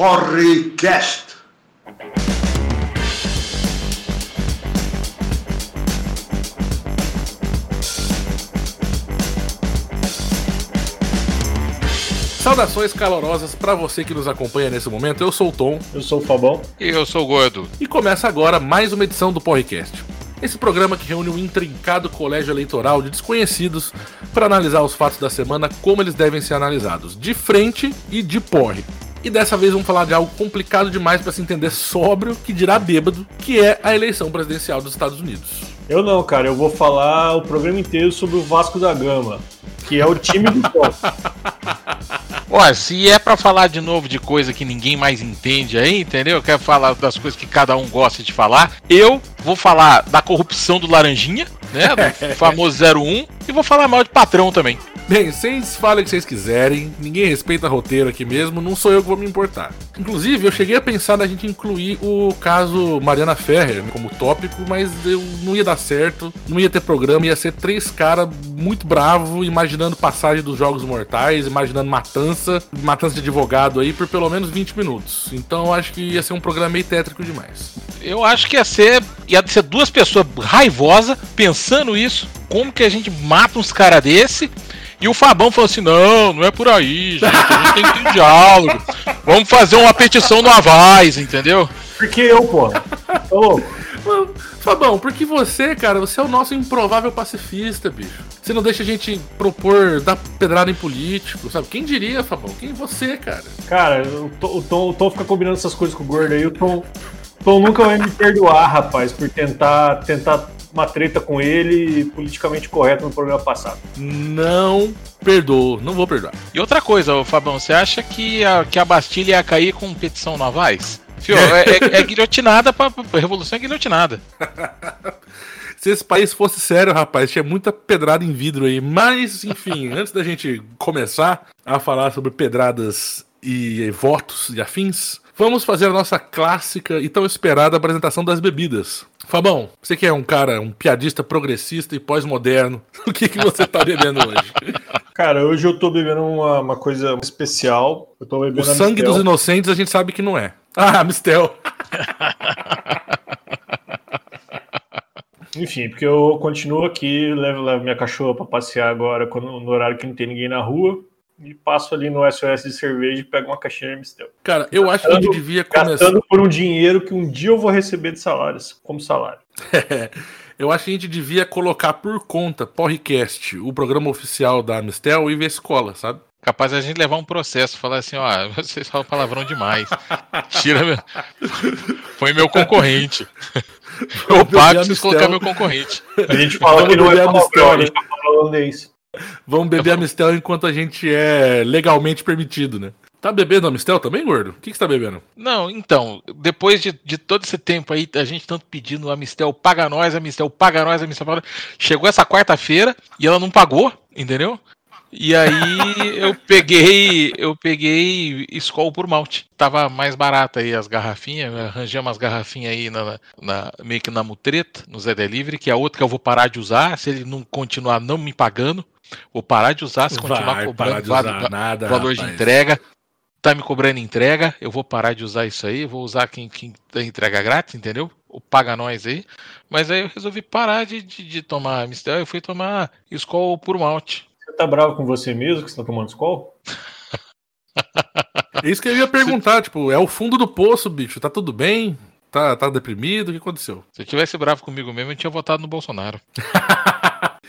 Porrecast. Saudações calorosas para você que nos acompanha nesse momento. Eu sou o Tom. Eu sou o Fabão. E eu sou o Gordo. E começa agora mais uma edição do Porrecast. Esse programa que reúne um intrincado colégio eleitoral de desconhecidos para analisar os fatos da semana como eles devem ser analisados, de frente e de porre. E dessa vez vamos falar de algo complicado demais para se entender sóbrio, que dirá bêbado, que é a eleição presidencial dos Estados Unidos. Eu não, cara, eu vou falar o programa inteiro sobre o Vasco da Gama, que é o time do Tom. Ó, se é pra falar de novo de coisa que ninguém mais entende aí, entendeu? Eu quero falar das coisas que cada um gosta de falar. Eu vou falar da corrupção do Laranjinha, né? Do famoso 01. E vou falar mal de patrão também. Bem, vocês falem o que vocês quiserem, ninguém respeita roteiro aqui mesmo, não sou eu que vou me importar. Inclusive, eu cheguei a pensar na gente incluir o caso Mariana Ferrer como tópico, mas eu não ia dar certo, não ia ter programa, ia ser três caras muito bravos, imaginando passagem dos Jogos Mortais, imaginando matança, matança de advogado aí por pelo menos 20 minutos. Então eu acho que ia ser um programa meio tétrico demais. Eu acho que ia ser, ia ser duas pessoas raivosas pensando isso. Como que a gente mata uns caras desse? E o Fabão falou assim: não, não é por aí, gente. A gente tem que ter diálogo. Vamos fazer uma petição no Avaz, entendeu? Porque eu, pô. Tô louco. Mano, Fabão, porque você, cara, você é o nosso improvável pacifista, bicho. Você não deixa a gente propor dar pedrada em político, sabe? Quem diria, Fabão? Quem você, cara? Cara, o Tom, o Tom, o Tom fica combinando essas coisas com o gordo aí. O Tom, Tom nunca vai me perdoar, rapaz, por tentar, tentar uma treta com ele politicamente correto no programa passado. Não perdoo, não vou perdoar. E outra coisa, Fabão, você acha que a, que a Bastilha ia cair com petição navais? Fio, é, é, é guilhotinada pra, pra revolução é guilhotinada. Se esse país fosse sério, rapaz, tinha muita pedrada em vidro aí. Mas, enfim, antes da gente começar a falar sobre pedradas e votos e afins, vamos fazer a nossa clássica e tão esperada apresentação das bebidas. Fabão, você que é um cara, um piadista progressista e pós-moderno, o que, que você tá bebendo hoje? Cara, hoje eu tô bebendo uma, uma coisa especial. Eu tô O bebendo a sangue Mistel. dos inocentes a gente sabe que não é. Ah, Mistel. Enfim, porque eu continuo aqui, levo, levo minha cachorra pra passear agora quando, no horário que não tem ninguém na rua. E passo ali no SOS de cerveja e pego uma caixinha de Mistel. Cara, eu acho que a gente Gastando- devia começar. Gastando por um dinheiro que um dia eu vou receber de salários, como salário. eu acho que a gente devia colocar por conta, Porrecast, o programa oficial da Mistel e ver escola, sabe? Capaz a gente levar um processo, falar assim, ó, vocês falam palavrão demais. Tira meu. Põe meu concorrente. Eu pago Mistel. colocar meu concorrente. A gente fala que não é palavrão, Mistel, a gente tá falando isso. Vamos beber a Mistel enquanto a gente é legalmente permitido, né? Tá bebendo a Mistel também, gordo? O que, que você tá bebendo? Não, então, depois de, de todo esse tempo aí, a gente tanto pedindo a Mistel, paga nós, a Mistel, paga nós, a Mistel, paga nós. Chegou essa quarta-feira e ela não pagou, entendeu? E aí eu peguei, eu peguei Skol por malte. Tava mais barata aí as garrafinhas, arranjei umas garrafinhas aí na, na- meio que na mutreta, no Zé Delivery, que é outra que eu vou parar de usar, se ele não continuar não me pagando, vou parar de usar, se continuar Vai cobrando parar de va- usar va- nada, valor de entrega, tá me cobrando entrega, eu vou parar de usar isso aí, vou usar quem, quem entrega grátis, entendeu? O paga nós aí. Mas aí eu resolvi parar de, de, de tomar Mistel, eu fui tomar Skol por malte. Você tá bravo com você mesmo que você tá tomando Skol? É isso que eu ia perguntar, tipo, é o fundo do poço, bicho. Tá tudo bem? Tá, tá deprimido? O que aconteceu? Se eu tivesse bravo comigo mesmo, eu tinha votado no Bolsonaro.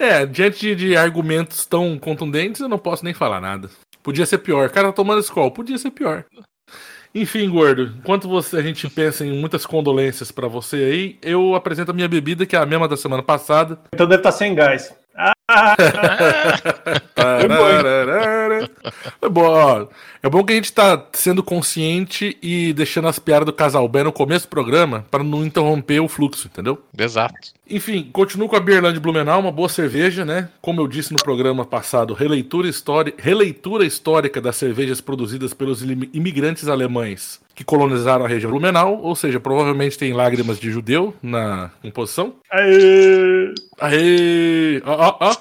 É, diante de, de argumentos tão contundentes, eu não posso nem falar nada. Podia ser pior. Cara, tá tomando escola, podia ser pior. Enfim, gordo, enquanto você, a gente pensa em muitas condolências pra você aí, eu apresento a minha bebida, que é a mesma da semana passada. Então deve estar sem gás. É bom, ó. É bom que a gente tá sendo consciente e deixando as piadas do casal bem no começo do programa para não interromper o fluxo, entendeu? Exato. Enfim, continuo com a Beerland Blumenau, uma boa cerveja, né? Como eu disse no programa passado, releitura, história, releitura histórica das cervejas produzidas pelos imi- imigrantes alemães que colonizaram a região Blumenau, ou seja, provavelmente tem lágrimas de judeu na composição. Aê! Aê! Ó, ó, ó!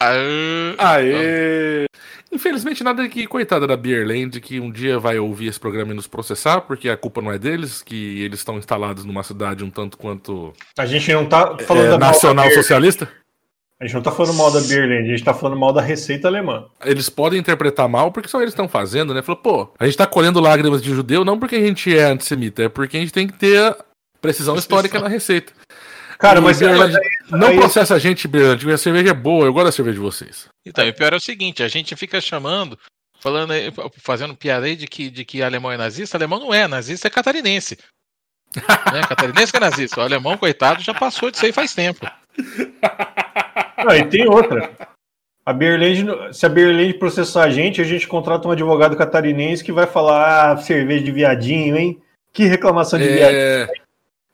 Aê. Aê! Infelizmente, nada que, coitada da Beerland, que um dia vai ouvir esse programa e nos processar, porque a culpa não é deles, que eles estão instalados numa cidade um tanto quanto A gente não tá falando é, da nacional socialista. A gente não tá falando mal da Beerland, a gente tá falando mal da receita alemã. Eles podem interpretar mal porque só eles estão fazendo, né? Falou, pô, a gente tá colhendo lágrimas de judeu não porque a gente é antissemita, é porque a gente tem que ter precisão histórica na receita. Cara, E mas Beerland, não aí- processa a gente, Beerland, a cerveja é boa, eu gosto da cerveja de vocês. Então, e o pior é o seguinte, a gente fica chamando, falando, fazendo piada aí de que, de que alemão é nazista, alemão não é, nazista é catarinense. né? Catarinense que é nazista. O alemão, coitado, já passou disso aí faz tempo. Não, e tem outra. A Beerland, se a Beerland processar a gente, a gente contrata um advogado catarinense que vai falar: ah, cerveja de viadinho, hein? Que reclamação de viadinho. É,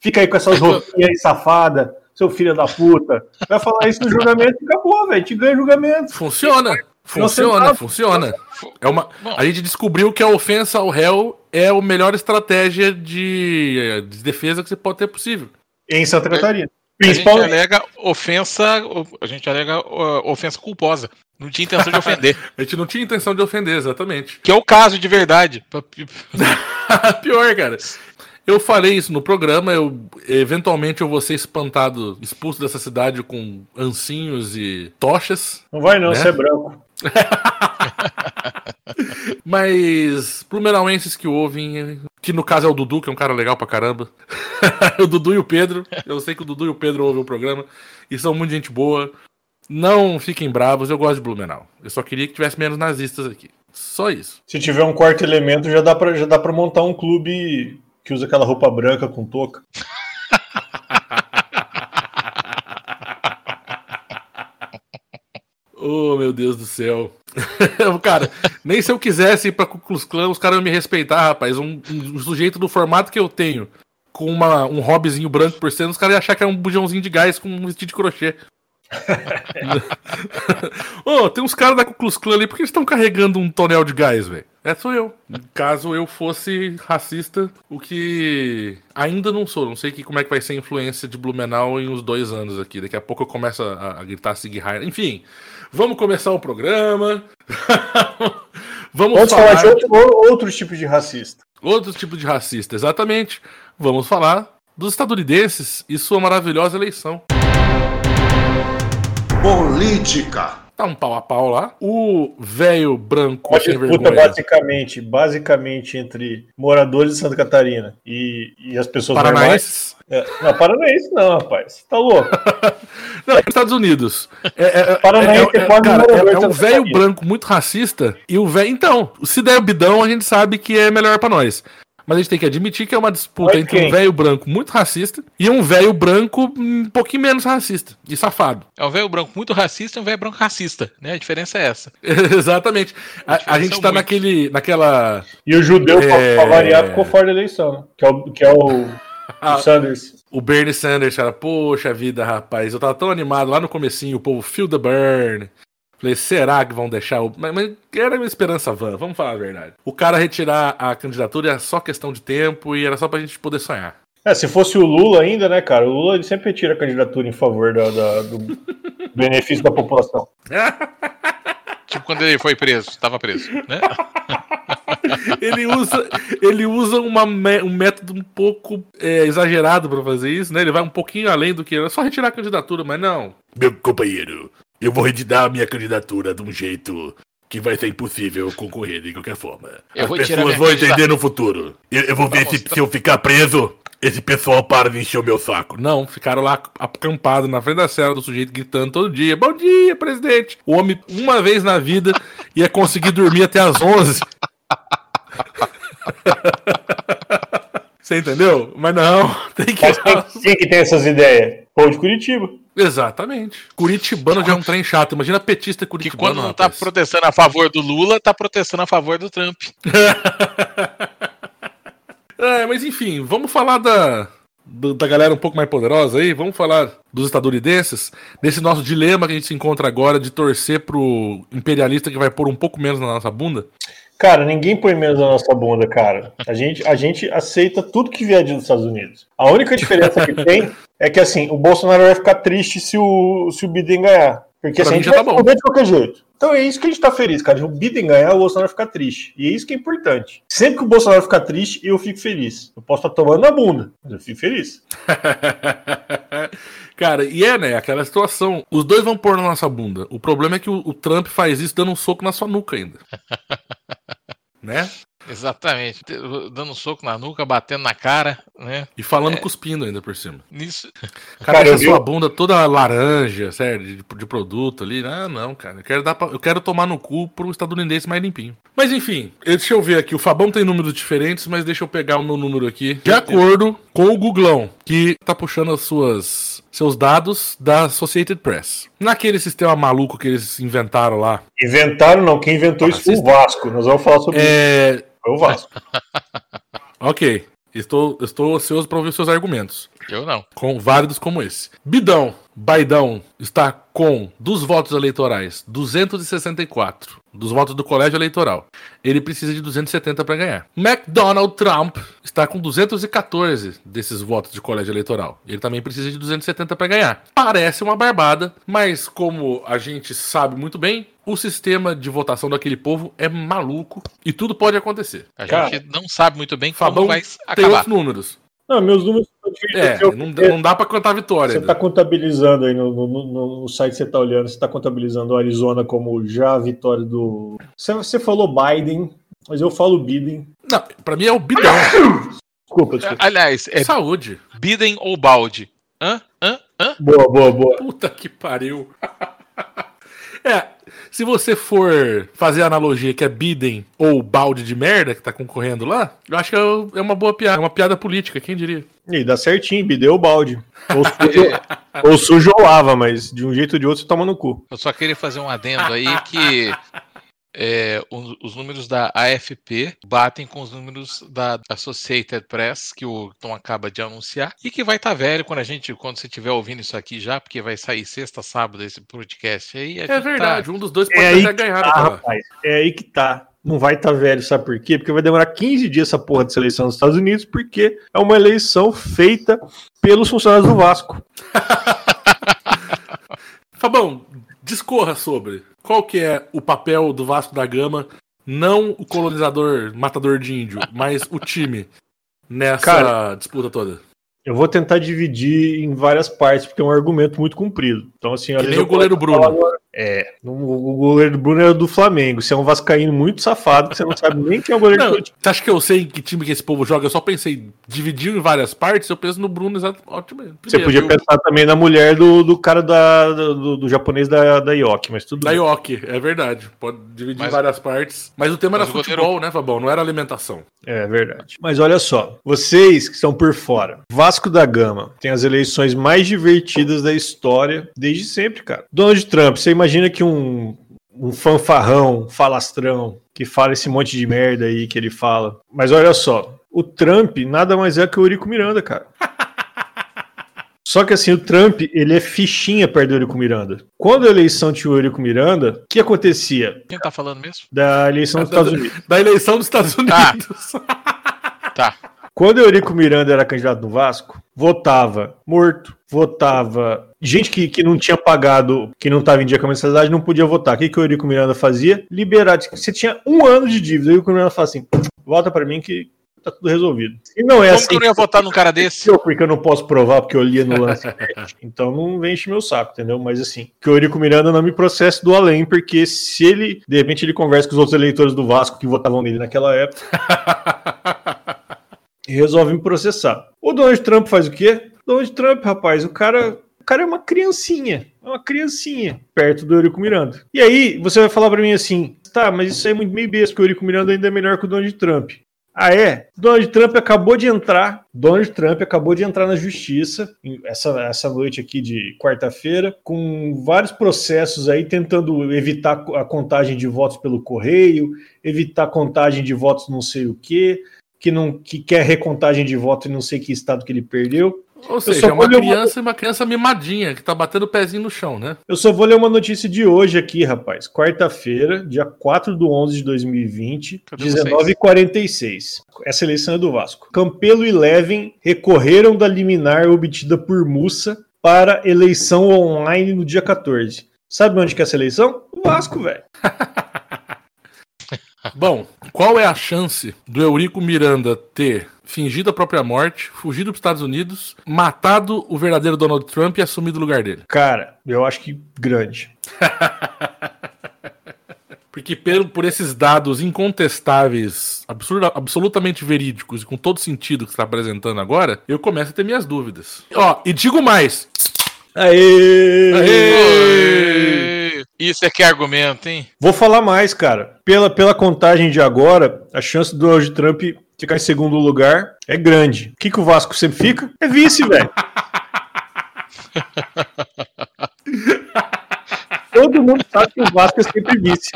Fica aí com essas roupinhas aí, safada, seu filho da puta. Vai falar isso no julgamento e acabou, velho. Te ganha julgamento. funciona, funciona, funciona. É uma, a gente descobriu que a ofensa ao réu é a melhor estratégia de, de defesa que você pode ter possível. Em Santa Catarina. A gente alega ofensa, a gente alega ó, ofensa culposa. Não tinha intenção de ofender. A gente não tinha intenção de ofender, exatamente. Que é o caso de verdade. Pior, cara. Eu falei isso no programa, eu eventualmente eu vou ser espantado, expulso dessa cidade com ancinhos e tochas, Não vai não, Né? você é branco. mas plumenauenses que ouvem, que no caso é o Dudu, que é um cara legal pra caramba. o Dudu e o Pedro, eu sei que o Dudu e o Pedro ouvem o programa e são muito gente boa. Não fiquem bravos, eu gosto de Blumenau. Eu só queria que tivesse menos nazistas aqui. Só isso. Se tiver um quarto elemento, já dá pra, já dá pra montar um clube que usa aquela roupa branca com touca. Oh, meu Deus do céu. cara, nem se eu quisesse ir pra Klux Klan, os caras iam me respeitar, rapaz. Um, um sujeito do formato que eu tenho, com uma, um hobbyzinho branco por cima, os caras iam achar que era um bujãozinho de gás com um vestido de crochê. Ô, tem uns caras da Klux Klan ali, por que eles estão carregando um tonel de gás, velho? É, sou eu. Caso eu fosse racista, o que ainda não sou. Não sei que, como é que vai ser a influência de Blumenau em uns dois anos aqui. Daqui a pouco eu começo a, a gritar Sig Heil. Enfim, vamos começar o programa. vamos, Vamos falar, falar de outro, ou- outros tipos de racista. outro tipo de racista, exatamente. Vamos falar dos estadunidenses e sua maravilhosa eleição. Política. Tá um pau a pau lá. O velho branco Uma sem vergonha. basicamente, basicamente entre moradores de Santa Catarina e, e as pessoas. Paranaenses. É, não, paranaense não, rapaz. Tá louco. Não, é Estados Unidos. É, é, é, Paranaense é, é, pode cara, é- é um velho branco muito racista. E o velho. Então, se der bidão, a gente sabe que é melhor pra nós. Mas a gente tem que admitir que é uma disputa entre um velho branco muito racista e um velho branco um pouquinho menos racista e safado. É um velho branco muito racista e um velho branco racista, né? A diferença é essa. Exatamente. A, a gente tá naquele, naquela. E o judeu, pra- É. pra variar, ficou fora da eleição, né? Que é o, que é o, Ah. o Sanders. O Bernie Sanders, cara, poxa vida, rapaz. Eu tava tão animado lá no comecinho, o povo feel the burn. Falei, será que vão deixar o. Mas, mas era uma esperança vã, vamos falar a verdade. O cara retirar a candidatura era só questão de tempo e era só pra gente poder sonhar. É, se fosse o Lula ainda, né, cara? O Lula ele sempre retira a candidatura em favor da- da- do benefício da população. Tipo quando ele foi preso, tava preso, né? ele usa, ele usa uma me- um método um pouco é, exagerado pra fazer isso, né? Ele vai um pouquinho além do que era só retirar a candidatura, mas não. Meu companheiro, eu vou retirar a minha candidatura de um jeito que vai ser impossível concorrer de qualquer forma. Eu As pessoas vão entender no futuro. Eu, eu vou ver se, se eu ficar preso, esse pessoal para de encher o meu saco. Não, ficaram lá acampados na frente da cela do sujeito gritando todo dia: Bom dia, presidente! O homem, uma vez na vida, ia conseguir dormir até as 11. Você entendeu? Mas não, tem que. Mas quem, que tem essas ideias? Povo de Curitiba. Exatamente. Curitibano já é um trem chato. Imagina petista Que curitibano. quando não tá rapaz. protestando a favor do Lula, tá protestando a favor do Trump. É, mas enfim, vamos falar da, da galera um pouco mais poderosa aí. Vamos falar dos estadunidenses. Desse nosso dilema que a gente se encontra agora de torcer pro imperialista que vai pôr um pouco menos na nossa bunda. Cara, ninguém põe menos na nossa bunda, cara. A gente, a gente aceita tudo que vier dos Estados Unidos. A única diferença que tem é que, assim, o Bolsonaro vai ficar triste se o, se o Biden ganhar. Porque Pra assim, a gente já vai tá de qualquer jeito. Então é isso que a gente tá feliz, cara. O Biden ganhar, o Bolsonaro ficar triste. E é isso que é importante. Sempre que o Bolsonaro ficar triste, eu fico feliz. Eu posso estar tomando na bunda, mas eu fico feliz. Cara, e é, né? Aquela situação. Os dois vão pôr na nossa bunda. O problema é que o, o Trump faz isso dando um soco na sua nuca ainda. né? Exatamente. Dando um soco na nuca, batendo na cara, né? E falando É. cuspindo ainda por cima. Nisso. O cara, Cara, eu sua bunda toda laranja, sério, de, de produto ali. Ah, não, cara. Eu quero, dar pra- eu quero tomar no cu pro estadunidense mais limpinho. Mas enfim, deixa eu ver aqui. O Fabão tem números diferentes, mas deixa eu pegar o meu número aqui. De acordo com o Googlão, que tá puxando as suas, seus dados da Associated Press. Naquele sistema maluco que eles inventaram lá. Inventaram, não. Quem inventou Ah, isso foi o Vasco. Nós vamos falar sobre isso. É. Foi o Vasco. Ok. Estou, estou ansioso para ouvir seus argumentos. Eu não. com válidos como esse. Bidão, Baidão está com, dos votos eleitorais, 264 dos votos do colégio eleitoral. Ele precisa de 270 para ganhar. McDonald Trump está com 214 desses votos de colégio eleitoral. Ele também precisa de 270 para ganhar. Parece uma barbada, mas como a gente sabe muito bem, o sistema de votação daquele povo é maluco e tudo pode acontecer. A Cara, gente não sabe muito bem Fabão como vai tem acabar. outros números. Não, meus números. É, não, não dá para cantar vitória. Você está contabilizando aí no, no, no- no site que você está olhando, você está contabilizando o Arizona como já a vitória do. Você, você falou Biden, mas eu falo Biden. Não, pra mim é o bidão. Desculpa, desculpa. Aliás, é Saúde. Biden ou balde? Hã? Hã? Hã? Boa, boa, boa. Puta que pariu. é, se você for fazer a analogia que é Biden ou balde de merda que tá concorrendo lá, eu acho que é é uma boa piada, é uma piada política, quem diria? E dá certinho, bideu o balde. Ou sujo, ou sujo ou lava, mas de um jeito ou de outro você toma no cu. Eu só queria fazer um adendo aí que é, os, os números da AFP batem com os números da Associated Press, que o Tom acaba de anunciar, e que vai estar velho quando a gente, quando você estiver ouvindo isso aqui já, porque vai sair sexta, sábado esse podcast aí. É gente verdade, um dos dois pode É aí até ganhar tá, rapaz. É aí que tá. Não vai estar tá velho, sabe por quê? Porque vai demorar 15 dias essa porra de seleção nos Estados Unidos, porque é uma eleição feita pelos funcionários do Vasco. Fabão, discorra sobre qual que é o papel do Vasco da Gama, não o colonizador matador de índio, mas o time nessa Cara, disputa toda. Eu vou tentar dividir em várias partes, porque é um argumento muito comprido. Então, assim, às Que vezes o goleiro Bruno. agora- É, o goleiro do Bruno era do Flamengo. Você é um vascaíno muito safado, que você não sabe nem quem é o goleiro Não, do time. você acha que eu sei em que time que esse povo joga? Eu só pensei, dividiu em várias partes, eu penso no Bruno exato. Ótimo. Você primeiro. podia pensar também na mulher do, do cara da, do, do japonês da, da Yoki, mas tudo Da bem. Yoki, é verdade. Pode dividir Mas- em várias partes. Mas o tema Mas era o futebol, goleiro- né, Fabão? Não era alimentação. É verdade. Mas olha só, vocês que estão por fora, Vasco da Gama tem as eleições mais divertidas da história desde sempre, cara. Donald Trump, você imagina que um, um fanfarrão, falastrão, que fala esse monte de merda aí que ele fala. Mas olha só, o Trump nada mais é que o Eurico Miranda, cara. Só que assim, o Trump, ele é fichinha perto do Eurico Miranda. Quando a eleição tinha o Eurico Miranda, o que acontecia? Quem tá falando mesmo? Da eleição dos Estados Unidos. Da eleição dos Estados Unidos. Tá. Quando o Eurico Miranda era candidato no Vasco, votava morto, votava. Gente que, que não tinha pagado, que não estava em dia com a mensalidade, não podia votar. O que, que o Eurico Miranda fazia? Liberar. Você tinha um ano de dívida. O Eurico Miranda fala assim: volta para mim que tá tudo resolvido. E não é Como assim. que eu não ia votar num cara desse? eu, Porque eu não posso provar, porque eu lia no lance. então não vem encher meu saco, entendeu? Mas assim, que o Eurico Miranda não me processe do além, porque se ele, de repente, ele conversa com os outros eleitores do Vasco que votavam nele naquela época e resolve processar. O Donald Trump faz o quê? Donald Trump, rapaz, o cara, o cara é uma criancinha, é uma criancinha perto do Eurico Miranda. E aí você vai falar pra mim assim, tá, mas isso é muito meio besta, porque o Eurico Miranda ainda é melhor que o Donald Trump. Ah, é? Donald Trump acabou de entrar. Donald Trump acabou de entrar na justiça essa, essa noite aqui de quarta-feira, com vários processos aí tentando evitar a contagem de votos pelo correio, evitar contagem de votos não sei o quê, que não que quer recontagem de voto em não sei que estado que ele perdeu. Ou seja, é uma uma- criança e uma criança mimadinha, que tá batendo o pezinho no chão, né? Eu só vou ler uma notícia de hoje aqui, rapaz. Quarta-feira, dia 4 de 11 de 2020, Cadê 19h46. Essa eleição é do Vasco. Campelo e Levin recorreram da liminar obtida por Mussa para eleição online no dia 14. Sabe onde que é essa eleição? O Vasco, velho. Bom, qual é a chance do Eurico Miranda ter fingido a própria morte, fugido para os Estados Unidos, matado o verdadeiro Donald Trump e assumido o lugar dele? Cara, eu acho que grande. Porque por, por esses dados incontestáveis, absurda, absolutamente verídicos e com todo sentido que você está apresentando agora, eu começo a ter minhas dúvidas. Ó, e digo mais. Aê! Aê! Isso é que é argumento, hein? Vou falar mais, cara. Pela, pela contagem de agora, a chance do Donald Trump ficar em segundo lugar é grande. O que, que o Vasco sempre fica? É vice, velho. Todo mundo sabe que o Vasco é sempre vice.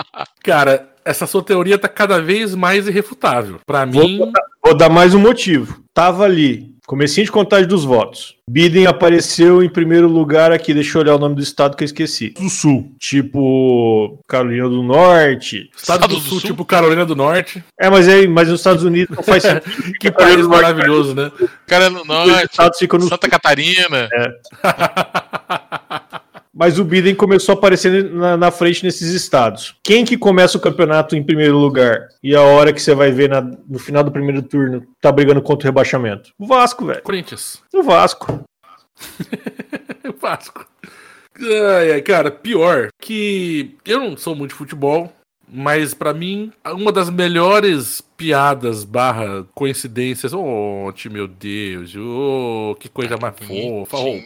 Cara, essa sua teoria tá cada vez mais irrefutável. Para mim. Vou, vou, dar mais um motivo. Tava ali, comecinho de contagem dos votos. Biden apareceu em primeiro lugar aqui. Deixa eu olhar o nome do estado que eu esqueci. Do Sul. Tipo Carolina do Norte. Estado, estado do, do Sul, Sul, tipo Carolina do Norte. É, mas é, mas nos Estados Unidos não faz sentido. que país maravilhoso, né? Carolina do Norte. No Santa Catarina. É. mas o Biden começou a aparecer na, na, frente nesses estados. Quem que começa o campeonato em primeiro lugar? E a hora que você vai ver na, no final do primeiro turno tá brigando contra o rebaixamento? O Vasco, velho. Corinthians. O Vasco. o Vasco. Ai, ai, cara, pior que eu não sou muito de futebol, mas para mim, uma das melhores piadas barra coincidências. Oh, meu Deus, oh, que coisa mais fofa. Oh.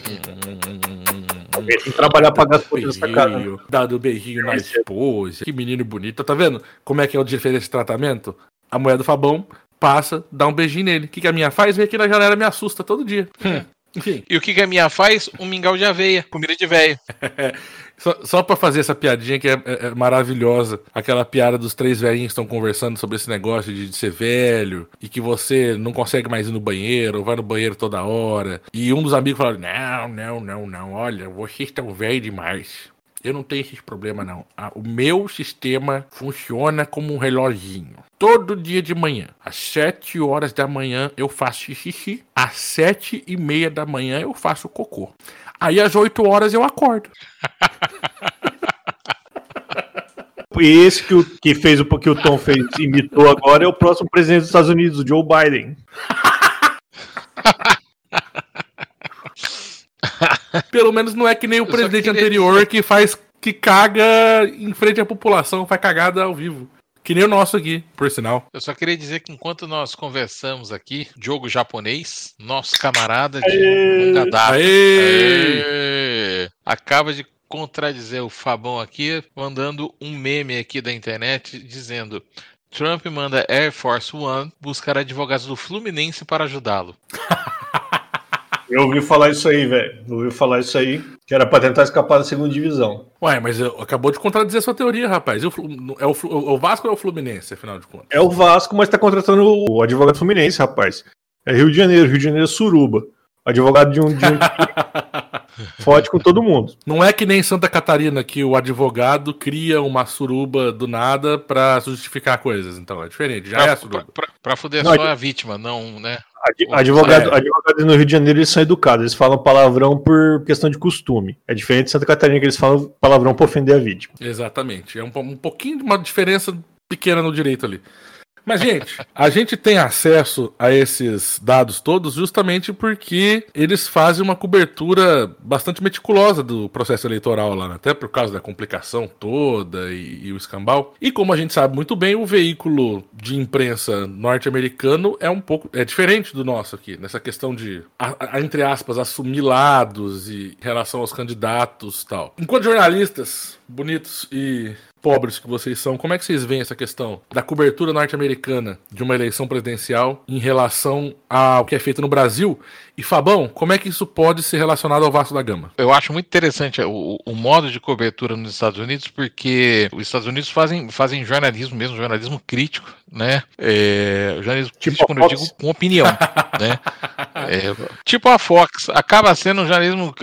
Tem que trabalhar pra dar casa. Dado beijinho na esposa. Que menino bonito. Tá vendo como é que é o diferente de tratamento? A mulher do Fabão passa, dá um beijinho nele. O que, que a minha faz? Vem aqui na janela me assusta todo dia. Hum. Enfim. E o que, que a minha faz? Um mingau de aveia, comida de velho. Só, só para fazer essa piadinha que é, é, é, maravilhosa. Aquela piada dos três velhinhos que estão conversando sobre esse negócio de, de, ser velho e que você não consegue mais ir no banheiro, ou vai no banheiro toda hora. E um dos amigos fala: Não, não, não, não. Olha, vocês estão velhos demais. Eu não tenho esse problema, não. o meu sistema funciona como um reloginho. Todo dia de manhã, às 7 horas da manhã, eu faço xixi. Às 7 e meia da manhã, eu faço cocô. Aí às 8 horas eu acordo. Esse que, o, que fez o que o Tom fez, imitou agora, é o próximo presidente dos Estados Unidos, o Joe Biden. Pelo menos não é que nem o eu presidente anterior que faz que caga em frente à população, faz cagada ao vivo. Que nem o nosso aqui, por sinal. Eu só queria dizer que enquanto nós conversamos aqui, jogo japonês, nosso camarada de longa data acaba de contradizer o Fabão aqui, mandando um meme aqui da internet dizendo: Trump manda Air Force One buscar advogados do Fluminense para ajudá-lo. Eu ouvi falar isso aí, velho. Ouvi falar isso aí, que era pra tentar escapar da segunda divisão. Ué, mas acabou de contradizer a sua teoria, rapaz. O, é o, o, Vasco ou é o Fluminense, afinal de contas? É o Vasco, mas tá contratando o advogado Fluminense, rapaz. É Rio de Janeiro, Rio de Janeiro é suruba. Advogado de um. De um... Fode com todo mundo. Não é que nem Santa Catarina que o advogado cria uma suruba do nada pra justificar coisas. Então, é diferente. Já pra, é a suruba. Pra, pra, pra fuder não, só a vítima, não, né? Advogado, é. Advogados no Rio de Janeiro eles são educados, eles falam palavrão por questão de costume. É diferente de Santa Catarina que eles falam palavrão para ofender a vítima. Exatamente. É um, um pouquinho de uma diferença pequena no direito ali. Mas, gente, a gente tem acesso a esses dados todos justamente porque eles fazem uma cobertura bastante meticulosa do processo eleitoral lá, né? até por causa da complicação toda e, e o escambau. E como a gente sabe muito bem, o veículo de imprensa norte-americano é um pouco é diferente do nosso aqui, nessa questão de, a, a, entre aspas, assumir lados e em relação aos candidatos tal. Enquanto jornalistas bonitos e pobres que vocês são, como é que vocês veem essa questão da cobertura norte-americana de uma eleição presidencial em relação ao que é feito no Brasil? E Fabão, como é que isso pode ser relacionado ao Vasco da Gama? Eu acho muito interessante o, o modo de cobertura nos Estados Unidos, porque os Estados Unidos fazem, fazem jornalismo mesmo, jornalismo crítico, né? É, jornalismo tipo crítico, quando eu digo com opinião, né? É, tipo a Fox, acaba sendo um jornalismo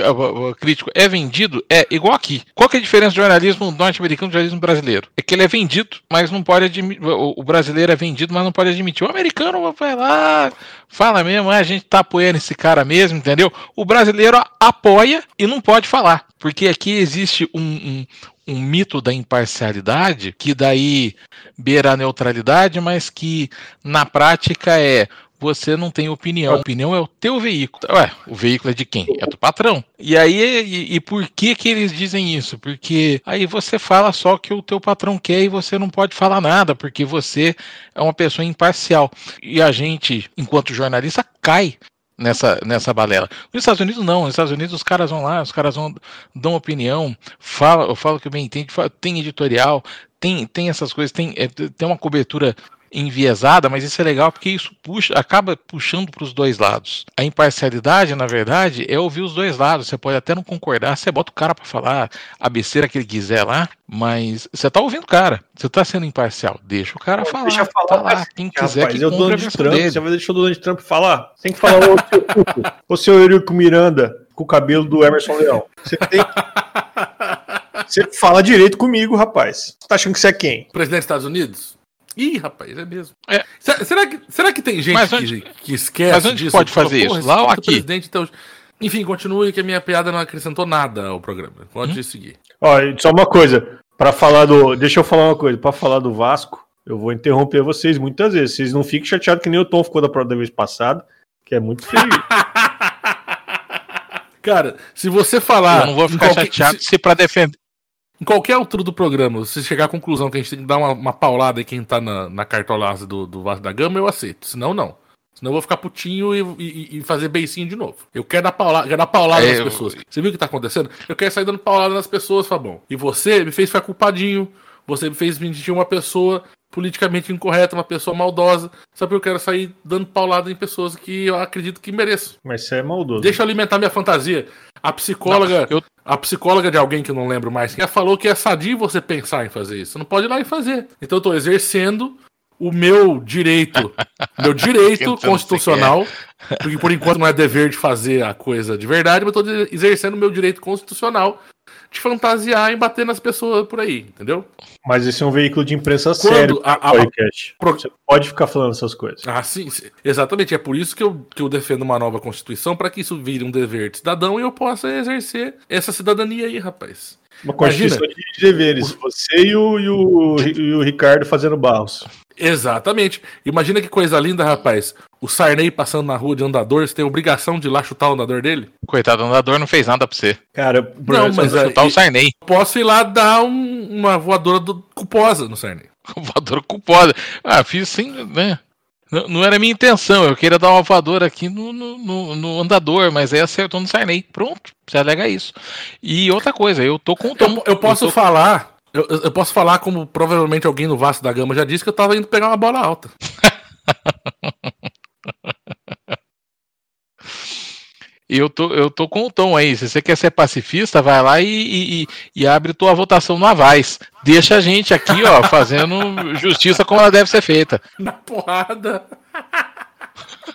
crítico. É vendido? É igual aqui. Qual que é a diferença do jornalismo norte-americano e do jornalismo brasileiro? É que ele é vendido, mas não pode admitir. O brasileiro é vendido, mas não pode admitir. O americano vai lá, fala mesmo, ah, a gente tá apoiando esse cara mesmo, entendeu? O brasileiro apoia e não pode falar. Porque aqui existe um, um, um mito da imparcialidade que daí beira a neutralidade, mas que na prática é você não tem opinião. A opinião é o teu veículo. Ué, o veículo é de quem? É do patrão. E aí, e, e, por que que eles dizem isso? Porque aí você fala só que o teu patrão quer e você não pode falar nada, porque você é uma pessoa imparcial. E a gente, enquanto jornalista, cai nessa, nessa balela. Nos Estados Unidos não, nos Estados Unidos os caras vão lá, os caras vão dão opinião, fala, eu falo que bem entende, tem editorial, tem, tem essas coisas, tem, é, tem uma cobertura enviesada, mas isso é legal porque isso puxa, acaba puxando para os dois lados. A imparcialidade, na verdade, é ouvir os dois lados. Você pode até não concordar, você bota o cara para falar a besteira que ele quiser lá, mas você tá ouvindo o cara. Você tá sendo imparcial. Deixa o cara Pô, falar. Deixa falar. Tá lá, quem quiser rapaz, que eu Donald Trump, dele. Você vai deixar o Donald Trump falar? Tem que falar o seu Eurico Miranda com o cabelo do Emerson Leão. Você tem Você fala direito comigo, rapaz. Você tá achando que você é quem? Presidente dos Estados Unidos? Ih, rapaz, é mesmo. É. Será, que, será que tem gente onde, que, que, esquece mas onde disso? pode fazer isso? Lá ou aqui? Presidente, então... Enfim, continue que a minha piada não acrescentou nada ao programa. Pode hum? seguir. Ó, só uma coisa. Para falar do. Deixa eu falar uma coisa. Para falar do Vasco, eu vou interromper vocês muitas vezes. Vocês não fiquem chateados que nem o Tom ficou da prova da vez passada, que é muito feio. Cara, se você falar. Eu não vou ficar qualquer... chateado se, se para defender. Em qualquer altura do programa, se chegar à conclusão que a gente tem que dar uma, uma paulada em quem tá na, na cartolagem do, do Vasco da Gama, eu aceito. Senão, não. Senão eu vou ficar putinho e, e, e fazer beicinho de novo. Eu quero dar paulada, quero dar paulada é, nas pessoas. Você viu o que tá acontecendo? Eu quero sair dando paulada nas pessoas, Fabão. E você me fez ficar culpadinho. Você me fez me sentir uma pessoa politicamente incorreta, uma pessoa maldosa. Só porque eu quero sair dando paulada em pessoas que eu acredito que mereço. Mas você é maldoso. Deixa eu alimentar minha fantasia. A psicóloga, não, eu... a psicóloga de alguém que eu não lembro mais, já falou que é sadio você pensar em fazer isso. Você não pode ir lá e fazer. Então eu tô exercendo o meu direito, meu direito constitucional, porque por enquanto não é dever de fazer a coisa de verdade, mas eu tô exercendo o meu direito constitucional de fantasiar e bater nas pessoas por aí, entendeu? Mas esse é um veículo de imprensa Quando sério, a, a, podcast. Pro... Você pode ficar falando essas coisas. Ah, sim, sim, exatamente. É por isso que eu, que eu defendo uma nova Constituição, para que isso vire um dever de cidadão e eu possa exercer essa cidadania aí, rapaz. Uma Imagina, de deveres. Você e o, e, o, e o Ricardo fazendo barros. Exatamente. Imagina que coisa linda, rapaz. O Sarney passando na rua de andador, você tem obrigação de ir lá chutar o andador dele? Coitado, o andador não fez nada pra você. Cara, não, mas chutar é, o Sarney. Posso ir lá dar um, uma voadora do, culposa no Sarney. voadora culposa. Ah, fiz sim, né? Não, não, era minha intenção, eu queria dar uma voadora aqui no, no, no andador, mas aí acertou no Sarney. Pronto, você alega isso. E outra coisa, eu tô com o Tom. Eu, eu posso eu falar, eu, eu, posso falar como provavelmente alguém no Vasco da Gama já disse que eu tava indo pegar uma bola alta. eu tô, eu tô com o tom aí. Se você quer ser pacifista, vai lá e, e, e abre tua votação no Avaz. Deixa a gente aqui, ó, fazendo justiça como ela deve ser feita. Na porrada.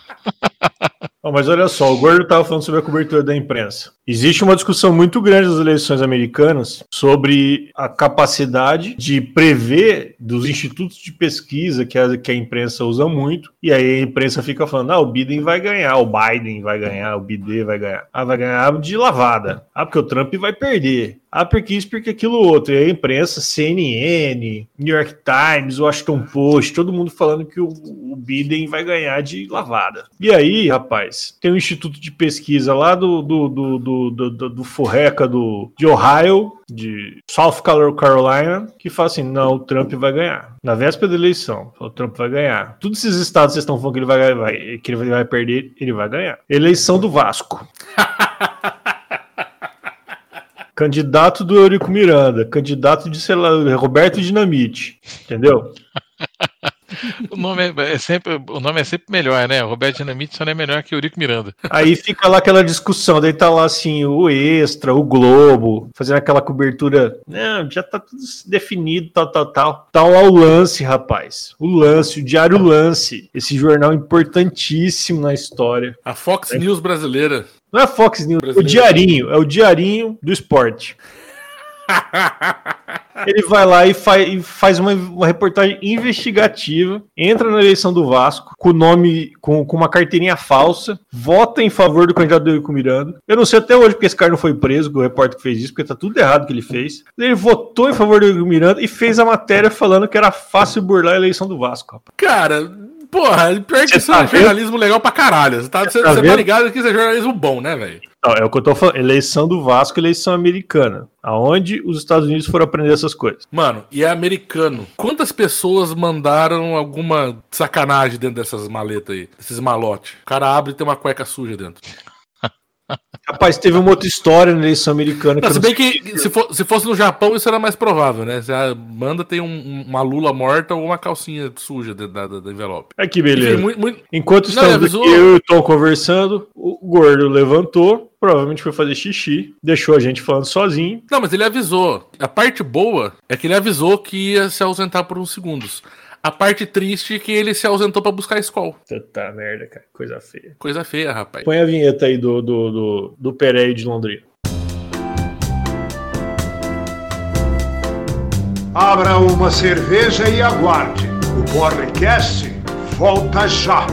Mas olha só, o Gordo estava falando sobre a cobertura da imprensa. Existe uma discussão muito grande das eleições americanas sobre a capacidade de prever dos institutos de pesquisa que a, que a imprensa usa muito, e aí a imprensa fica falando: ah, o Biden vai ganhar, o Biden vai ganhar, o Biden vai ganhar. Ah, vai ganhar de lavada. Ah, porque o Trump vai perder. Ah, porque isso, porque aquilo outro. E a imprensa, CNN, New York Times, Washington Post, todo mundo falando que o, o Biden vai ganhar de lavada. E aí, rapaz, tem um instituto de pesquisa lá do, do, do, do, do, do Forreca do, de Ohio, de South Carolina, que fala assim: não, o Trump vai ganhar. Na véspera da eleição, o Trump vai ganhar. Todos esses estados que vocês estão falando que ele vai, vai, que ele vai perder, ele vai ganhar. Eleição do Vasco. Candidato do Eurico Miranda, candidato de, sei lá, Roberto Dinamite, entendeu? O nome é, é sempre, o nome é sempre melhor, né? O Roberto Dinamite só não é melhor que o Eurico Miranda. Aí fica lá aquela discussão, daí tá lá assim, o Extra, o Globo, fazendo aquela cobertura. Não, já tá tudo definido, tal, tal, tal. Tal ao lance, rapaz. O lance, o Diário Lance. Esse jornal importantíssimo na história. A Fox é. News brasileira. Não é Fox News, é o Diarinho, é o Diarinho do esporte. Ele vai lá e, fa e faz uma, uma, reportagem investigativa, entra na eleição do Vasco com o nome, com, com, uma carteirinha falsa, vota em favor do candidato do Eurico Miranda. Eu não sei até hoje porque esse cara não foi preso, o repórter que fez isso, porque tá tudo errado que ele fez. Ele votou em favor do Eurico Miranda e fez a matéria falando que era fácil burlar a eleição do Vasco. Rapaz. Cara, Porra, pior que isso tá é jornalismo legal pra caralho. Você tá, você, tá, você tá ligado que isso é jornalismo bom, né, velho? Não, é o que eu tô falando. Eleição do Vasco, eleição americana. Aonde os Estados Unidos foram aprender essas coisas. Mano, e é americano. Quantas pessoas mandaram alguma sacanagem dentro dessas maletas aí? Esses malotes. O cara abre e tem uma cueca suja dentro. Rapaz, teve uma outra história na eleição americana. Não, se bem que se, for, se, fosse no Japão, isso era mais provável, né? Você manda tem um, uma lula morta ou uma calcinha suja da, da, da envelope. É que beleza. Enfim, muito, muito... Enquanto estamos avisou... aqui, eu e o Tom conversando, o gordo levantou, provavelmente foi fazer xixi, deixou a gente falando sozinho. Não, mas ele avisou. A parte boa é que ele avisou que ia se ausentar por uns segundos. A parte triste é que ele se ausentou para buscar a escola. Puta merda, cara. Coisa feia. Coisa feia, rapaz. Põe a vinheta aí do, do, do, do Pereio de Londrina. Abra uma cerveja e aguarde. O podcast volta já.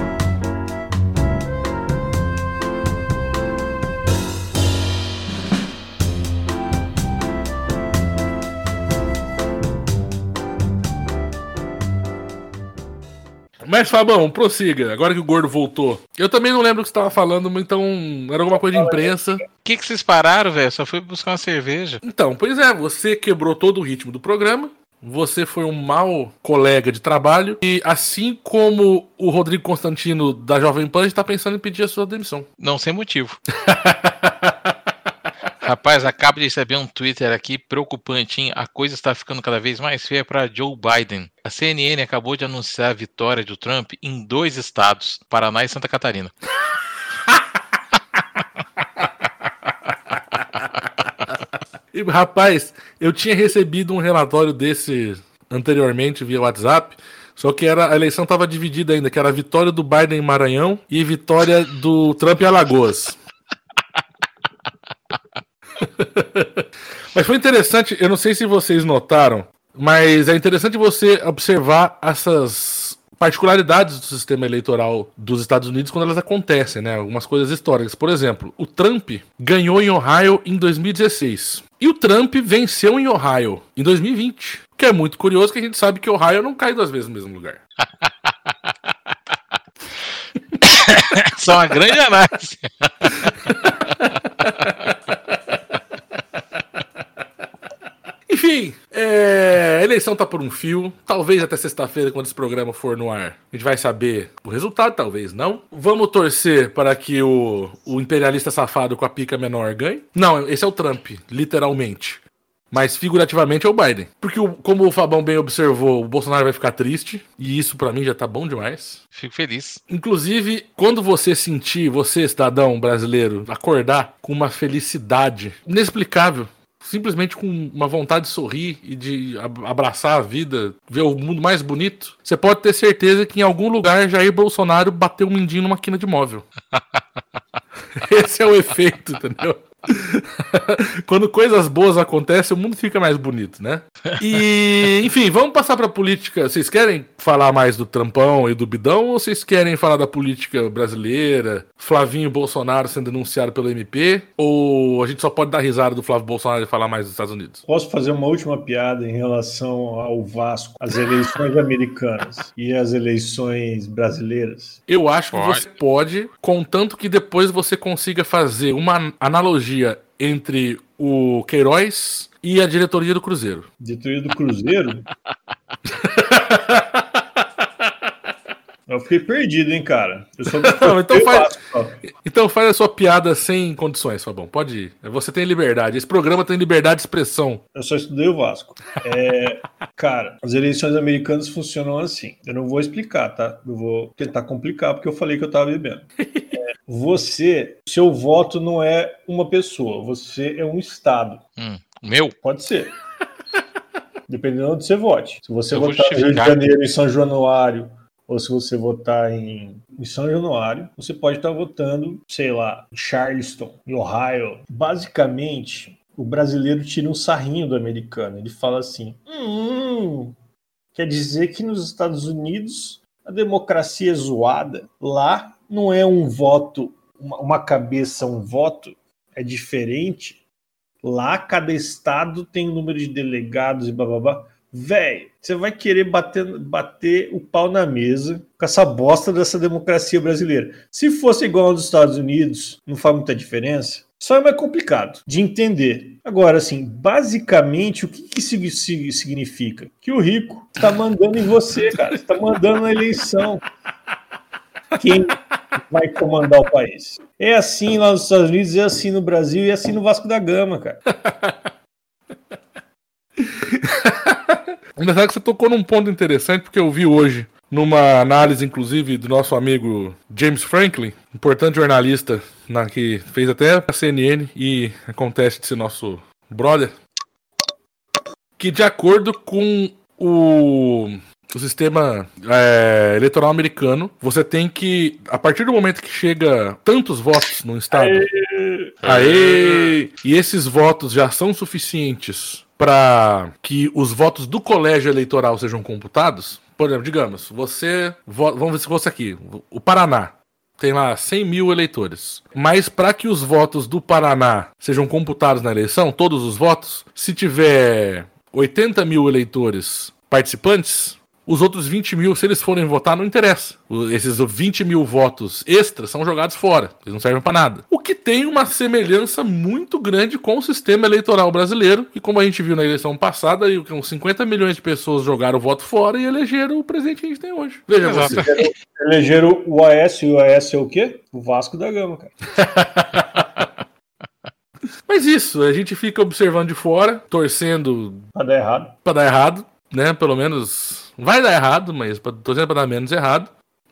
Mas, Fabão, prossiga. Agora que o gordo voltou. Eu também não lembro o que você estava falando, então era alguma coisa de imprensa. O que, que vocês pararam, velho? Só fui buscar uma cerveja. Então, pois é, você quebrou todo o ritmo do programa. Você foi um mau colega de trabalho. E assim como o Rodrigo Constantino da Jovem Pan está pensando em pedir a sua demissão. Não sem motivo. Rapaz, acabo de receber um Twitter aqui preocupante, hein? A coisa está ficando cada vez mais feia para Joe Biden. A CNN acabou de anunciar a vitória do Trump em dois estados, Paraná e Santa Catarina. E, rapaz, eu tinha recebido um relatório desse anteriormente via WhatsApp. Só que era, a eleição estava dividida ainda, que era a vitória do Biden em Maranhão e vitória do Trump em Alagoas. mas foi interessante, eu não sei se vocês notaram, mas é interessante você observar essas particularidades do sistema eleitoral dos Estados Unidos quando elas acontecem, né? Algumas coisas históricas. Por exemplo, o Trump ganhou em Ohio em 2016. E o Trump venceu em Ohio em 2020. Que é muito curioso que a gente sabe que Ohio não cai duas vezes no mesmo lugar. Só uma grande análise. Enfim, é, a eleição tá por um fio. Talvez até sexta-feira, quando esse programa for no ar, a gente vai saber o resultado, talvez não. Vamos torcer para que o, o imperialista safado com a pica menor ganhe. Não, esse é o Trump, literalmente. Mas figurativamente é o Biden. Porque, como o Fabão bem observou, o Bolsonaro vai ficar triste. E isso para mim já tá bom demais. Fico feliz. Inclusive, quando você sentir, você, cidadão brasileiro, acordar com uma felicidade inexplicável simplesmente com uma vontade de sorrir e de abraçar a vida, ver o mundo mais bonito, você pode ter certeza que em algum lugar Jair Bolsonaro bateu um mindinho numa quina de móvel. Esse é o efeito, entendeu? Quando coisas boas acontecem, o mundo fica mais bonito, né? E, enfim, vamos passar pra política. Vocês querem falar mais do Trampão e do Bidão ou vocês querem falar da política brasileira? Flavinho Bolsonaro sendo denunciado pelo MP? Ou a gente só pode dar risada do Flávio Bolsonaro e falar mais dos Estados Unidos? Posso fazer uma última piada em relação ao Vasco, as eleições americanas e as eleições brasileiras? Eu acho que pode. você pode, contanto que depois você consiga fazer uma analogia analogia entre o Queiroz e a diretoria do Cruzeiro. Diretoria do Cruzeiro? Eu fiquei perdido, hein, cara. Não, então faz-. Então faz a sua piada sem condições, Fabão. Pode ir. Você tem liberdade. Esse programa tem liberdade de expressão. Eu só estudei o Vasco. É, cara, as eleições americanas funcionam assim. Eu não vou explicar, tá? Eu vou tentar complicar porque eu falei que eu tava bebendo. Você, seu voto não é uma pessoa, você é um estado. Hum, meu? Pode ser. Dependendo de onde você vote. Se você Eu votar no Rio de. Janeiro, em São Januário, ou se você votar em, em São Januário, você pode estar votando, sei lá, em Charleston, em Ohio. Basicamente, o brasileiro tira um sarrinho do americano. Ele fala assim: hum, quer dizer que nos Estados Unidos a democracia é zoada. Lá não é um voto, uma, cabeça, um voto, é diferente. Lá cada estado tem um número de delegados e bababá. Véi, você vai querer bater, bater o pau na mesa com essa bosta dessa democracia brasileira. Se fosse igual aos Estados Unidos, não faz muita diferença. Só é mais complicado de entender. Agora, assim, basicamente, o que, isso sig- significa? Que o rico está mandando em você, cara. Está mandando na eleição. Quem vai comandar o país? É assim lá nos Estados Unidos, é assim no Brasil e é assim no Vasco da Gama, cara. Engraçado que você tocou num ponto interessante, porque eu vi hoje, numa análise, inclusive, do nosso amigo James Franklin, importante jornalista na, que fez até a CNN e acontece de ser nosso brother, que de acordo com o, o sistema é, eleitoral americano, você tem que, a partir do momento que chega tantos votos no estado, Aê! E esses votos já são suficientes para que os votos do colégio eleitoral sejam computados? Por exemplo, digamos, você. vo- Vamos ver se fosse aqui. O Paraná. Tem lá 100 mil eleitores. Mas para que os votos do Paraná sejam computados na eleição, todos os votos, se tiver 80 mil eleitores participantes, os outros 20 mil, se eles forem votar, não interessa. Esses 20 mil votos extras são jogados fora. Eles não servem para nada. O que tem uma semelhança muito grande com o sistema eleitoral brasileiro. E como a gente viu na eleição passada, e uns 50 milhões de pessoas jogaram o voto fora e elegeram o presidente que a gente tem hoje. Veja Exato. você. Elegeram o AS e o AS é o quê? O Vasco da Gama, cara. Mas isso, a gente fica observando de fora, torcendo Pra dar errado. pra dar errado, né? Pelo menos vai dar errado, mas torcendo pra dar menos errado.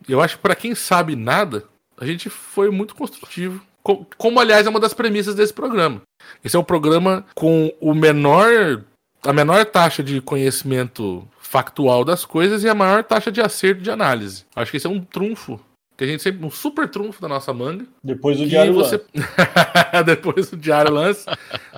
E Eu acho que pra quem sabe nada, a gente foi muito construtivo. Co- Como, aliás, é uma das premissas desse programa. Esse é o programa com o menor, a menor taxa de conhecimento factual das coisas e a maior taxa de acerto de análise. Acho que esse é um trunfo. Que a gente sempre. Um super trunfo da nossa manga. Depois do Diário você... Lance. depois do Diário Lance,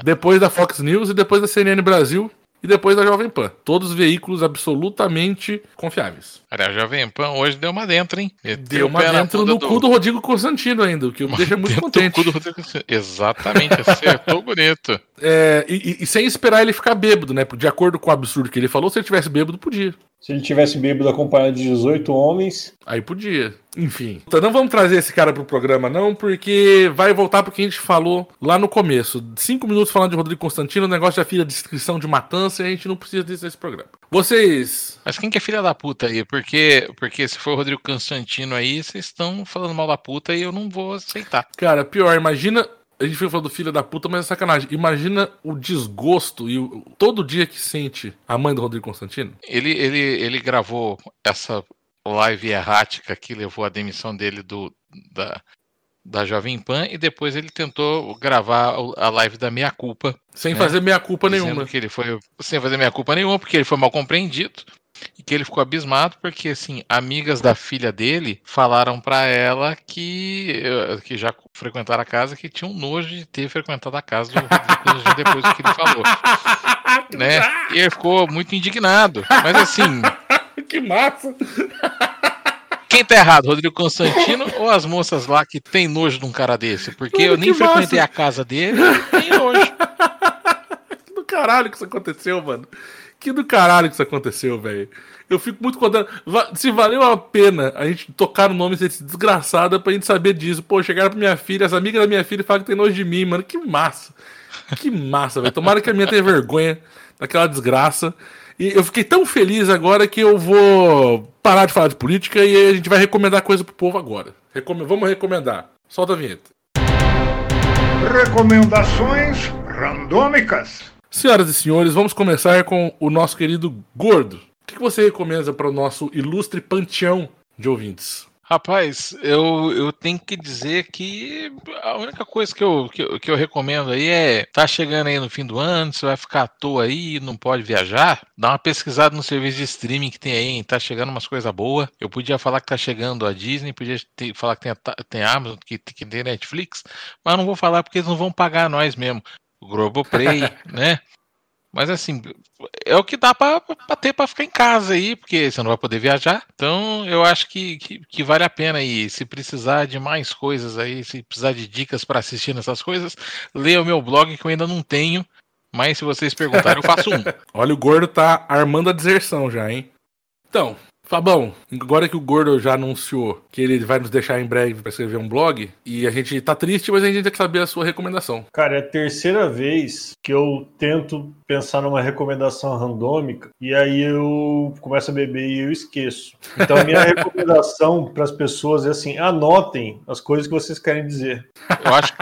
depois da Fox News e depois da CNN Brasil e depois da Jovem Pan. Todos veículos absolutamente confiáveis. Aliás, a Jovem Pan hoje deu uma dentro, hein? Meteu Deu uma dentro no cu do Rodrigo Constantino ainda, o que me deixa muito do contente. cu do Rodrigo Constantino. Exatamente, acertou bonito. É, e, e- e sem esperar ele ficar bêbado, né? De acordo com o absurdo que ele falou, se ele tivesse bêbado, podia. Se ele tivesse bêbado acompanhado de 18 homens, Aí podia. Enfim. Então não vamos trazer esse cara pro programa, não, porque vai voltar pro que a gente falou lá no começo. Cinco minutos falando de Rodrigo Constantino, o negócio já fica descrição de matança e a gente não precisa disso nesse programa. Vocês. Mas quem que é filha da puta aí? Porque, porque se for o Rodrigo Constantino aí, vocês estão falando mal da puta e eu não vou aceitar. Cara, pior, imagina. A gente foi falando do filho da puta, mas é sacanagem. Imagina o desgosto e o, todo dia que sente a mãe do Rodrigo Constantino. Ele, ele, ele gravou essa live errática que levou à demissão dele do, da, da Jovem Pan e depois ele tentou gravar a live da Meia Culpa. Sem É, fazer meia culpa dizendo nenhuma. que ele foi sem fazer meia culpa nenhuma, porque ele foi mal compreendido e que ele ficou abismado porque assim, amigas da filha dele falaram pra ela que eh, que já frequentaram a casa que tinham nojo de ter frequentado a casa do Rodrigo depois do que ele falou, né? E ele ficou muito indignado. Mas assim, que massa! quem tá errado, Rodrigo Constantino ou as moças lá que tem nojo de um cara desse? Porque Mano, eu nem que massa. frequentei a casa dele, tem nojo. Do caralho que isso aconteceu, mano. Que do caralho que isso aconteceu, velho. Eu fico muito contente. Se valeu a pena a gente tocar o nome desse desgraçado pra gente saber disso. Pô, chegaram pra minha filha, as amigas da minha filha falam que tem nojo de mim, mano. Que massa. Que massa, velho. Tomara que a minha tenha vergonha daquela desgraça. E eu fiquei tão feliz agora que eu vou parar de falar de política e a gente vai recomendar coisa pro povo agora. Recome- Vamos recomendar. Solta a vinheta. Recomendações randômicas. Senhoras e senhores, vamos começar com o nosso querido Gordo. O que você recomenda para o nosso ilustre panteão de ouvintes? Rapaz, eu, eu tenho que dizer que a única coisa que eu, que, que eu recomendo aí é tá chegando aí no fim do ano, você vai ficar à toa aí, não pode viajar, dá uma pesquisada no serviço de streaming que tem aí, hein? tá chegando umas coisas boas. Eu podia falar que tá chegando a Disney, podia ter- falar que tem a, tem a Amazon, que, que tem Netflix, mas não vou falar porque eles não vão pagar nós mesmo. O Globoplay, né? Mas assim, é o que dá pra, pra ter pra ficar em casa aí, porque você não vai poder viajar. Então eu acho que, que, que vale a pena aí. Se precisar de mais coisas aí, se precisar de dicas pra assistir nessas coisas, leia o meu blog que eu ainda não tenho. Mas se vocês perguntarem, eu faço um. Olha, o Gordo tá armando a deserção já, hein? Então, Fabão, agora que o Gordo já anunciou que ele vai nos deixar em breve para escrever um blog, e a gente tá triste, mas a gente tem que saber a sua recomendação. Cara, é a terceira vez que eu tento pensar numa recomendação randômica e aí eu começo a beber e eu esqueço. Então, a minha recomendação para as pessoas é assim: anotem as coisas que vocês querem dizer. Eu acho,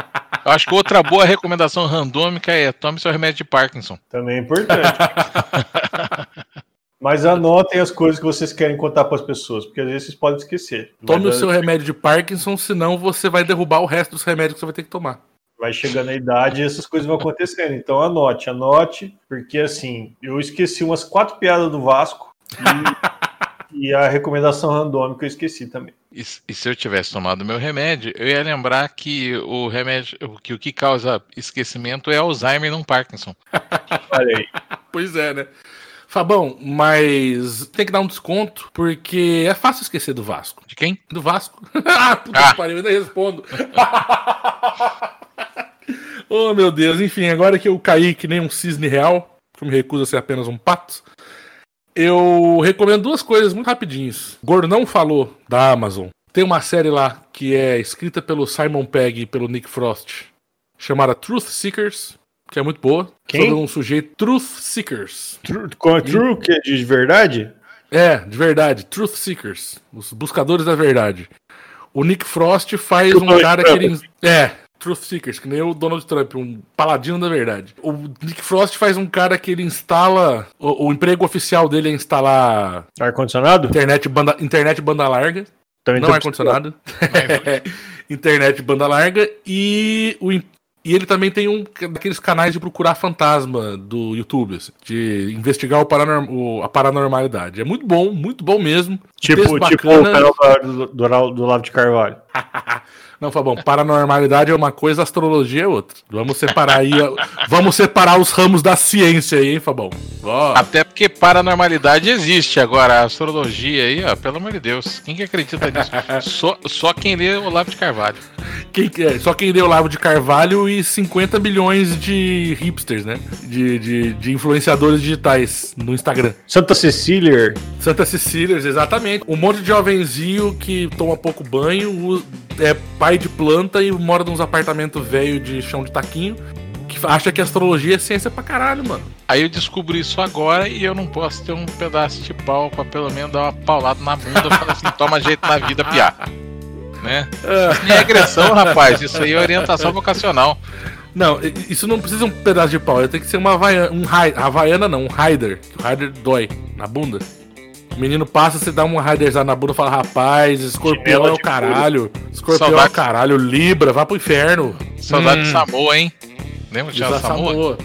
eu acho que outra boa recomendação randômica é tome seu remédio de Parkinson. Também é importante. Mas anotem as coisas que vocês querem contar para as pessoas, porque às vezes vocês podem esquecer. Tome o seu remédio de Parkinson, senão você vai derrubar o resto dos remédios que você vai ter que tomar. vai chegando a idade e essas coisas vão acontecendo. Então anote, anote, porque assim, eu esqueci umas quatro piadas do Vasco e, e a recomendação randômica eu esqueci também. E, e se eu tivesse tomado meu remédio, eu ia lembrar que o remédio, que o que causa esquecimento é Alzheimer, não Parkinson. Olha aí. Pois é, né? Fabão, mas tem que dar um desconto, porque é fácil esquecer do Vasco. De quem? Do Vasco? ah, puta Ah. que pariu, eu ainda respondo. oh, meu Deus. Enfim, agora que eu caí que nem um cisne real, que eu me recuso a ser apenas um pato, eu recomendo duas coisas muito rapidinhos. O Gordo não falou da Amazon. Tem uma série lá que é escrita pelo Simon Pegg e pelo Nick Frost, chamada Truth Seekers, que é muito boa. Quem? Sobre um sujeito Truth Seekers. True, com- true que é de verdade? É, de verdade, Truth Seekers, os buscadores da verdade. O Nick Frost faz um cara Trump. que ele. É, Truth Seekers, que nem o Donald Trump, um paladino da verdade. O Nick Frost faz um cara que ele instala. O, o emprego oficial dele é instalar Ar-condicionado? internet banda, internet banda larga, Também não ar-condicionado. internet banda larga e o. E ele também tem um daqueles canais de procurar fantasma do YouTube, assim, de investigar o paranorm- o- a paranormalidade. É muito bom, muito bom mesmo. Tipo, tipo o canal do, do, do, do Lavo de Carvalho. Não, Fabão, paranormalidade é uma coisa, astrologia é outra. Vamos separar aí, ó, vamos separar os ramos da ciência aí, hein, Fabão? Ó, Até porque paranormalidade existe. Agora, a astrologia aí, ó, pelo amor de Deus. Quem que acredita nisso? só, só quem lê o Olavo de Carvalho. quem, que é? só quem deu Lavo de Carvalho e 50 milhões de hipsters, né? De, de, de influenciadores digitais no Instagram. Santa Cecília. Santa Cecília, exatamente. Um monte de jovenzinho que toma pouco banho, é pai de planta e mora nos apartamentos velho de chão de taquinho, que acha que astrologia é ciência pra caralho, mano. Aí eu descobri isso agora e eu não posso ter um pedaço de pau pra pelo menos dar uma paulada na bunda e falar assim, toma jeito na vida, piá. Né? Isso nem é agressão, rapaz. Isso aí é orientação vocacional. Não, isso não precisa um pedaço de pau, tem que ser uma havaiana, um havaiana não, um rider, que o rider dói na bunda. O menino passa, você dá um riderzado na bunda e fala, rapaz, escorpião é o de caralho, escorpião é Saudade. o caralho, Libra, vá pro inferno. Saudade Hum. de Samoa, hein? Lembra que a Samoa? Samoa.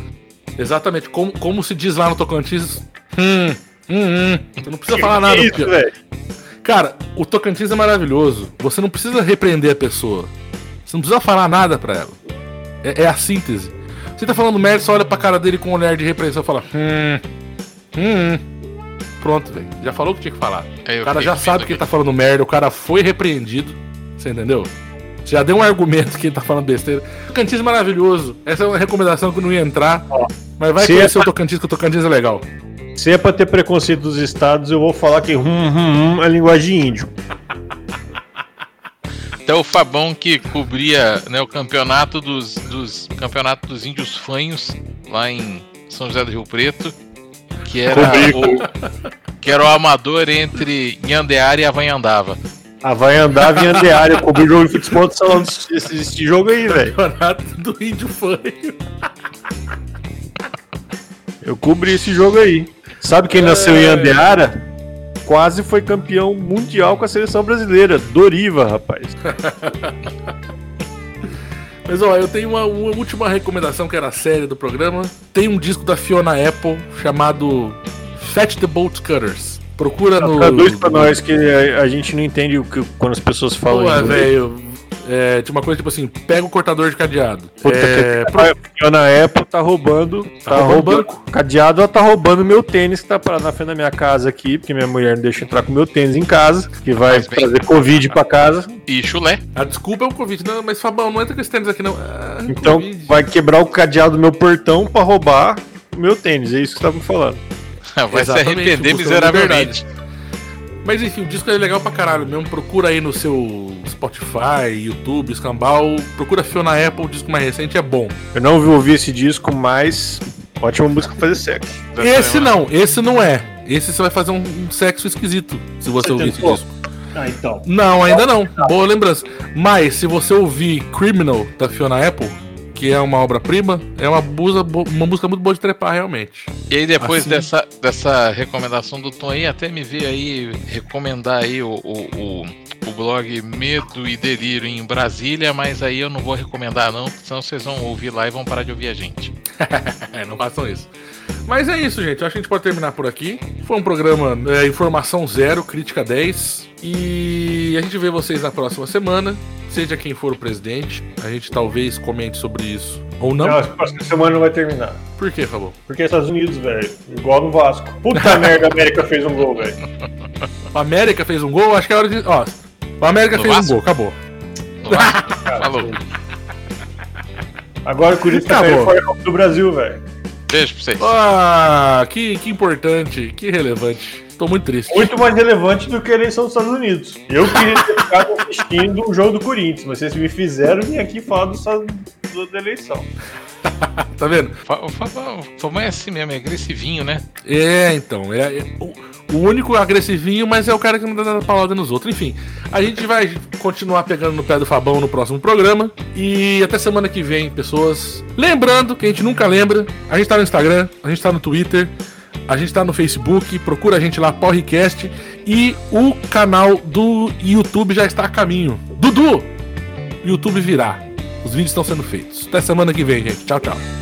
Exatamente, como, como se diz lá no Tocantins. Hum, hum, hum. Você não precisa falar nada. Que isso, porque-? Cara, o Tocantins é maravilhoso. Você não precisa repreender a pessoa. Você não precisa falar nada pra ela. É, é a síntese. Você tá falando merda, você olha pra cara dele com um olhar de repreensão e fala. Hum. Hum. Pronto, velho. Já falou o que tinha que falar. Eu O cara já sabe que ele tá falando merda, o cara foi repreendido. Você entendeu? Já deu um argumento que ele tá falando besteira. Tocantins é maravilhoso. Essa é uma recomendação que eu não ia entrar. Mas vai se conhecer é- o Tocantins, que o Tocantins é legal. Se é pra ter preconceito dos estados, eu vou falar que hum, hum, hum é linguagem índio. Até o Fabão que cobria né, o campeonato dos, dos campeonato dos índios fanhos lá em São José do Rio Preto, que era o, que era o amador entre Nhandeara e Avanhandava. Havaiandava e Andeária. Eu cobri jogo de futebol do salão desse, desse jogo aí, velho. Campeonato do Índio Fanho. Eu cobri esse jogo aí. Sabe quem nasceu em Andeara? Quase foi campeão mundial com a seleção brasileira. Doriva, rapaz. Mas ó, eu tenho uma, uma última recomendação que era a série do programa. Tem um disco da Fiona Apple chamado Fetch the Bolt Cutters. Procura no. Traduz pra nós que a, a gente não entende o que, quando as pessoas falam Pô, velho. É, tinha uma coisa tipo assim: pega o cortador de cadeado. Puta É, que pro- a Fiona Apple tá roubando. Tá, roubando roubando. banco. Cadeado, ela tá roubando meu tênis que tá parado na frente da minha casa aqui, porque minha mulher não deixa entrar com meu tênis em casa, que vai bem. trazer Covid pra casa. E chulé. A desculpa é o Covid. Não, mas Fabão, não entra com esse tênis aqui não. Ah, Então Covid. vai quebrar o cadeado do meu portão pra roubar o meu tênis. É isso que você tá me falando. Vai se Exatamente, arrepender buscando miseravelmente. Mas enfim, o disco é legal pra caralho mesmo. Procura aí no seu Spotify, YouTube, Escambau. Procura Fiona Apple, o disco mais recente é bom. Eu não ouvi esse disco, mas ótima música pra fazer sexo. Esse não, esse não é. Esse você vai fazer um, um sexo esquisito se você, Você ouvir esse tentou? disco. Ah, então. Não, ainda não. Boa lembrança. Mas se você ouvir Criminal da Fiona Apple, que é uma obra-prima, é uma, busa, uma música muito boa de trepar realmente. E aí depois Assim. dessa, dessa recomendação do Tom aí, até me veio aí recomendar aí o, o, o, o blog Medo e Delírio em Brasília, mas aí eu não vou recomendar não, senão vocês vão ouvir lá e vão parar de ouvir a gente. Não façam isso. Mas é isso, gente. Eu acho que a gente pode terminar por aqui. Foi um programa é, Informação Zero, Crítica 10. E a gente vê vocês na próxima semana. Seja quem for o presidente. A gente talvez comente sobre isso. Ou não. Não, a próxima semana não vai terminar. Por quê, Fabão? Porque é Estados Unidos, velho. Igual no Vasco. Puta merda, a América fez um gol, velho. O América fez um gol, acho que é hora de. Ó, o América No fez Vasco? um gol, acabou. Falou. Agora o Corinthians tá caindo fora do Brasil, velho. Beijo pra vocês. Ah, que, que importante, que relevante. Tô muito triste. Muito mais relevante do que a eleição dos Estados Unidos. Eu queria ter ficado assistindo o jogo do Corinthians, mas vocês me fizeram vir aqui falar do, do- da eleição. Tá vendo? Tomar é assim mesmo, é agressivinho, né? É, então. É, é o, o único agressivinho, mas é o cara que não dá nada paulada nos outros. Enfim, a gente vai continuar pegando no pé do Fabão no próximo programa. E até semana que vem, pessoas. Lembrando que a gente nunca lembra, a gente tá no Instagram, a gente tá no Twitter, a gente tá no Facebook, procura a gente lá, Porrecast. E o canal do YouTube já está a caminho. Dudu! YouTube virá. Os vídeos estão sendo feitos. Até semana que vem, gente. Tchau, tchau.